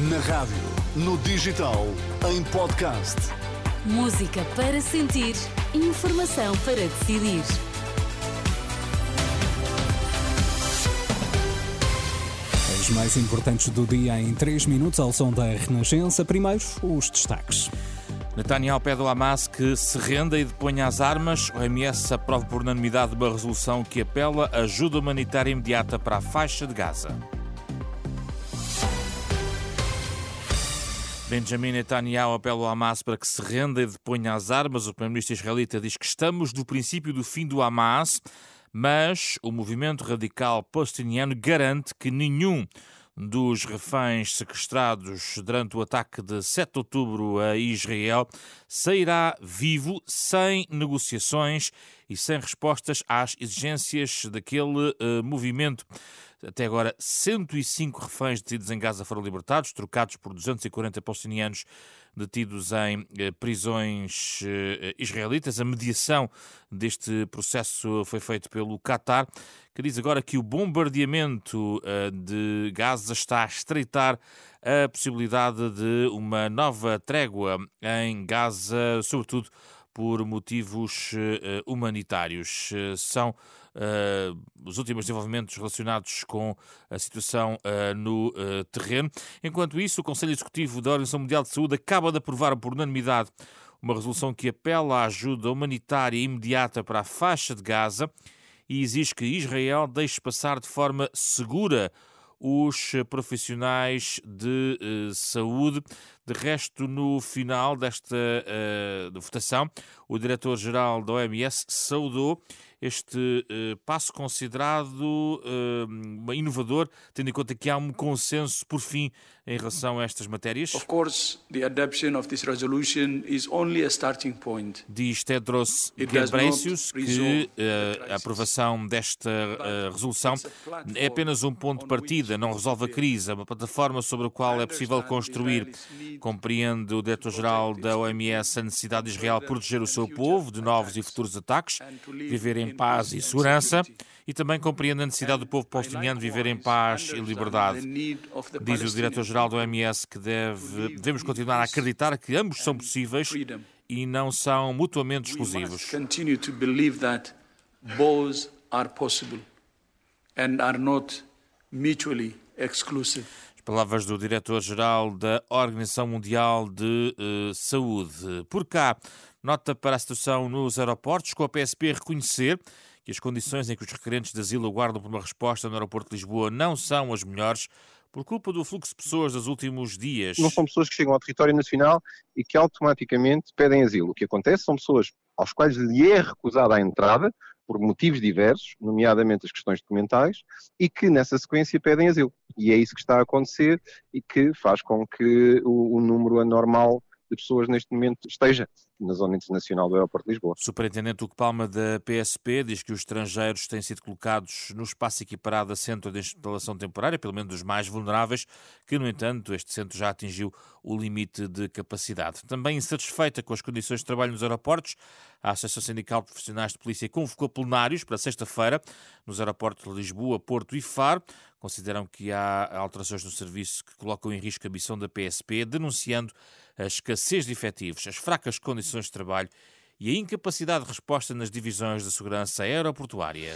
Na rádio, no digital, em podcast. Música para sentir, informação para decidir. As mais importantes do dia em 3 minutos ao som da Renascença. Primeiro, os destaques. Netanyahu pede ao Hamas que se renda e deponha as armas. O MS aprova por unanimidade uma resolução que apela a ajuda humanitária imediata para a faixa de Gaza. Benjamin Netanyahu apela ao Hamas para que se renda e deponha as armas. O primeiro-ministro israelita diz que estamos no princípio do fim do Hamas, mas o movimento radical palestiniano garante que nenhum dos reféns sequestrados durante o ataque de 7 de outubro a Israel sairá vivo, sem negociações e sem respostas às exigências daquele uh, movimento. Até agora, 105 reféns detidos em Gaza foram libertados, trocados por 240 palestinianos detidos em eh, prisões eh, israelitas. A mediação deste processo foi feita pelo Qatar, que diz agora que o bombardeamento eh, de Gaza está a estreitar a possibilidade de uma nova trégua em Gaza, sobretudo por motivos humanitários. São uh, os últimos desenvolvimentos relacionados com a situação no terreno. Enquanto isso, o Conselho Executivo da Organização Mundial de Saúde acaba de aprovar por unanimidade uma resolução que apela à ajuda humanitária imediata para a faixa de Gaza e exige que Israel deixe passar de forma segura os profissionais de saúde. De resto, no final desta uh, votação, o diretor-geral da OMS saudou este uh, passo considerado uh, inovador, tendo em conta que há um consenso, por fim, em relação a estas matérias? Of course, the adoption of this resolution is only a starting point. Diz Tedros Ghebreyesus que uh, a aprovação desta resolução é apenas um ponto de partida, não resolve a crise, é uma plataforma sobre a qual é possível construir. Compreende o diretor-geral da OMS a necessidade de Israel proteger o seu povo de novos e futuros ataques, viver em paz e segurança e também compreende a necessidade do povo palestiniano viver em paz e liberdade. Diz o diretor-geral do OMS que deve, devemos continuar a acreditar que ambos são possíveis e não são mutuamente exclusivos. As palavras do diretor-geral da Organização Mundial de uh, Saúde. Por cá, Nota para a situação nos aeroportos, com a PSP reconhecer que as condições em que os requerentes de asilo aguardam por uma resposta no aeroporto de Lisboa não são as melhores por culpa do fluxo de pessoas dos últimos dias. Não são pessoas que chegam ao território nacional e que automaticamente pedem asilo. O que acontece são pessoas aos quais lhe é recusada a entrada por motivos diversos, nomeadamente as questões documentais, e que nessa sequência pedem asilo. E é isso que está a acontecer e que faz com que o, o número anormal de pessoas neste momento esteja na zona internacional do aeroporto de Lisboa. Superintendente Hugo Palma da PSP diz que os estrangeiros têm sido colocados no espaço equiparado a centro de instalação temporária, pelo menos dos mais vulneráveis, que, no entanto, este centro já atingiu o limite de capacidade. Também insatisfeita com as condições de trabalho nos aeroportos, a Associação Sindical de Profissionais de Polícia convocou plenários para sexta-feira nos aeroportos de Lisboa, Porto e Faro. Consideram que há alterações no serviço que colocam em risco a missão da PSP, denunciando a escassez de efetivos, as fracas condições de trabalho e a incapacidade de resposta nas divisões de segurança aeroportuária.